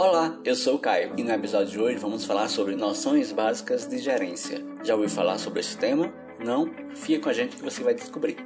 Olá, eu sou o Caio e no episódio de hoje vamos falar sobre noções básicas de gerência. Já ouviu falar sobre esse tema? Não? Fica com a gente que você vai descobrir.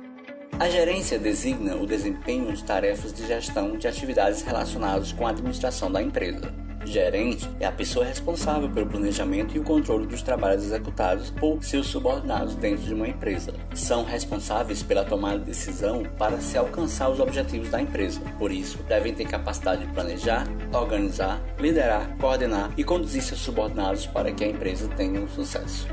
A gerência designa o desempenho de tarefas de gestão de atividades relacionadas com a administração da empresa. Gerente é a pessoa responsável pelo planejamento e o controle dos trabalhos executados por seus subordinados dentro de uma empresa. São responsáveis pela tomada de decisão para se alcançar os objetivos da empresa. Por isso, devem ter capacidade de planejar, organizar, liderar, coordenar e conduzir seus subordinados para que a empresa tenha um sucesso.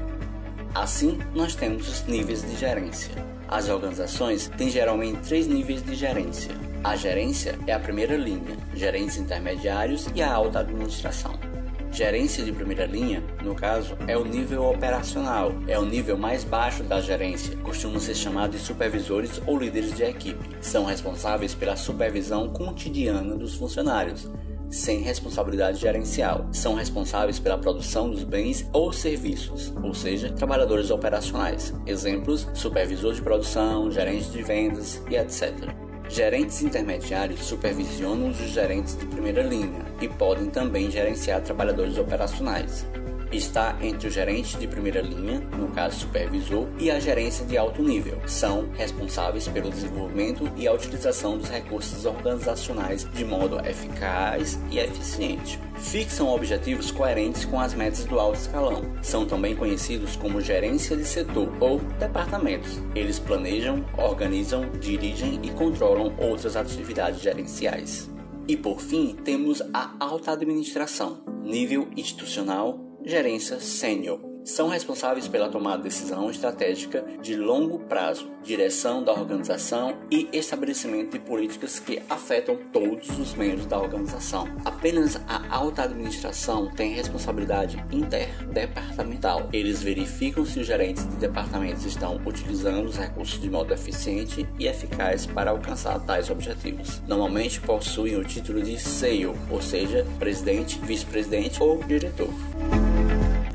Assim, nós temos os níveis de gerência. As organizações têm geralmente três níveis de gerência a gerência é a primeira linha, gerentes intermediários e a alta administração. Gerência de primeira linha, no caso, é o nível operacional, é o nível mais baixo da gerência, costumam ser chamados de supervisores ou líderes de equipe. São responsáveis pela supervisão cotidiana dos funcionários, sem responsabilidade gerencial. São responsáveis pela produção dos bens ou serviços, ou seja, trabalhadores operacionais. Exemplos: supervisor de produção, gerente de vendas e etc. Gerentes intermediários supervisionam os gerentes de primeira linha e podem também gerenciar trabalhadores operacionais está entre o gerente de primeira linha, no caso supervisor, e a gerência de alto nível. São responsáveis pelo desenvolvimento e a utilização dos recursos organizacionais de modo eficaz e eficiente. Fixam objetivos coerentes com as metas do alto escalão. São também conhecidos como gerência de setor ou departamentos. Eles planejam, organizam, dirigem e controlam outras atividades gerenciais. E por fim, temos a alta administração, nível institucional gerência sênior. São responsáveis pela tomada de decisão estratégica de longo prazo, direção da organização e estabelecimento de políticas que afetam todos os membros da organização. Apenas a alta administração tem responsabilidade interdepartamental. Eles verificam se os gerentes de departamentos estão utilizando os recursos de modo eficiente e eficaz para alcançar tais objetivos. Normalmente possuem o título de CEO, ou seja, presidente, vice-presidente ou diretor.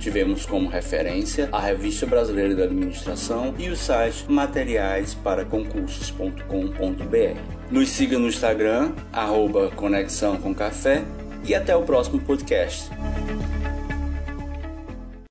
Tivemos como referência a Revista Brasileira da Administração e o site materiaisparaconcursos.com.br. Nos siga no Instagram, arroba Conexão com Café e até o próximo podcast.